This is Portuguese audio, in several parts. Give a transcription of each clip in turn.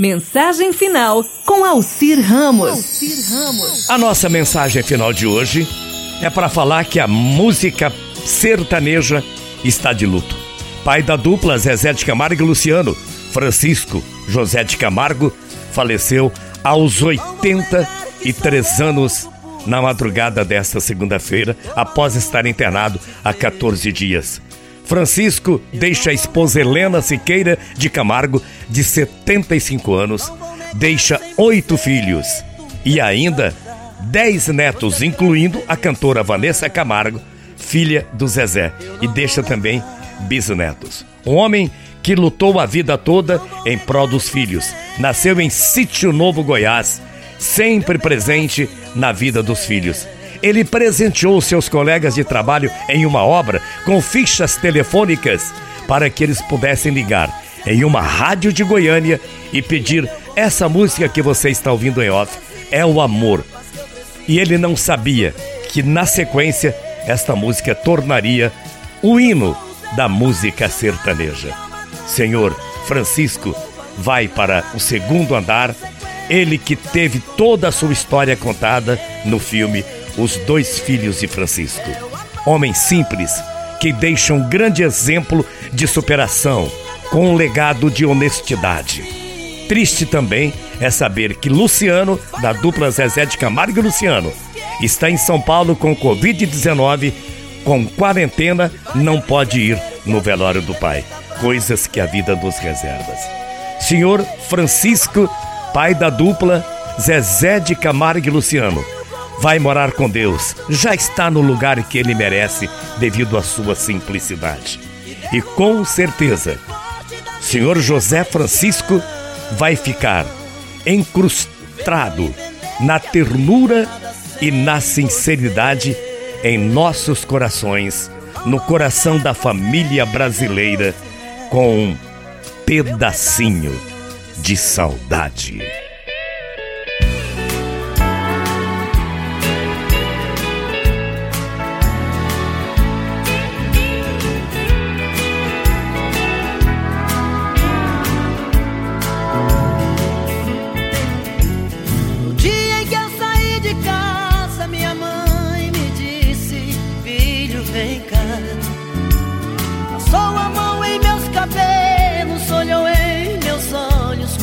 Mensagem final com Alcir Ramos. A nossa mensagem final de hoje é para falar que a música sertaneja está de luto. Pai da dupla Zezé de Camargo e Luciano, Francisco José de Camargo, faleceu aos 83 anos na madrugada desta segunda-feira, após estar internado há 14 dias. Francisco deixa a esposa Helena Siqueira de Camargo, de 75 anos, deixa oito filhos e ainda dez netos, incluindo a cantora Vanessa Camargo, filha do Zezé, e deixa também bisnetos. Um homem que lutou a vida toda em prol dos filhos. Nasceu em Sítio Novo, Goiás, sempre presente na vida dos filhos. Ele presenteou seus colegas de trabalho em uma obra com fichas telefônicas para que eles pudessem ligar em uma rádio de Goiânia e pedir essa música que você está ouvindo em off é o amor. E ele não sabia que na sequência esta música tornaria o hino da música sertaneja. Senhor Francisco vai para o segundo andar, ele que teve toda a sua história contada no filme Os Dois Filhos de Francisco. Homem simples que deixa um grande exemplo de superação, com um legado de honestidade. Triste também é saber que Luciano, da dupla Zezé de Camargo e Luciano, está em São Paulo com Covid-19, com quarentena, não pode ir no velório do pai coisas que a vida nos reserva. Senhor Francisco, pai da dupla Zezé de Camargo e Luciano, vai morar com Deus, já está no lugar que ele merece devido à sua simplicidade. E com certeza, Senhor José Francisco vai ficar encrustado na ternura e na sinceridade em nossos corações, no coração da família brasileira com um pedacinho de saudade.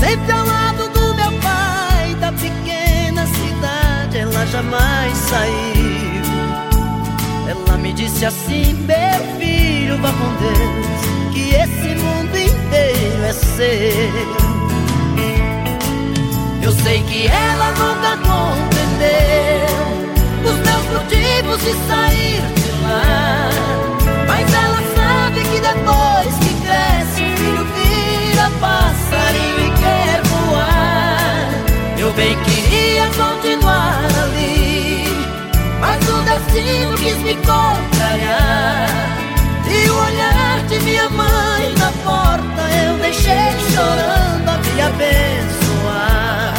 Sempre ao lado do meu pai, da pequena cidade, ela jamais saiu. Ela me disse assim: Meu filho, vá com Deus, que esse mundo inteiro é seu. Eu sei que ela nunca sozinho quis me contrariar. E o olhar de minha mãe na porta Eu deixei chorando a me abençoar.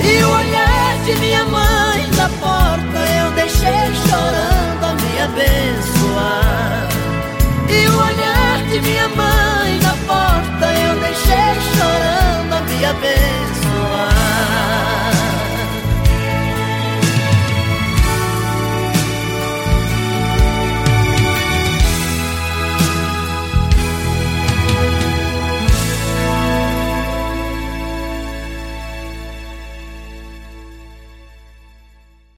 E o olhar de minha mãe na porta Eu deixei chorando a me abençoar. E o olhar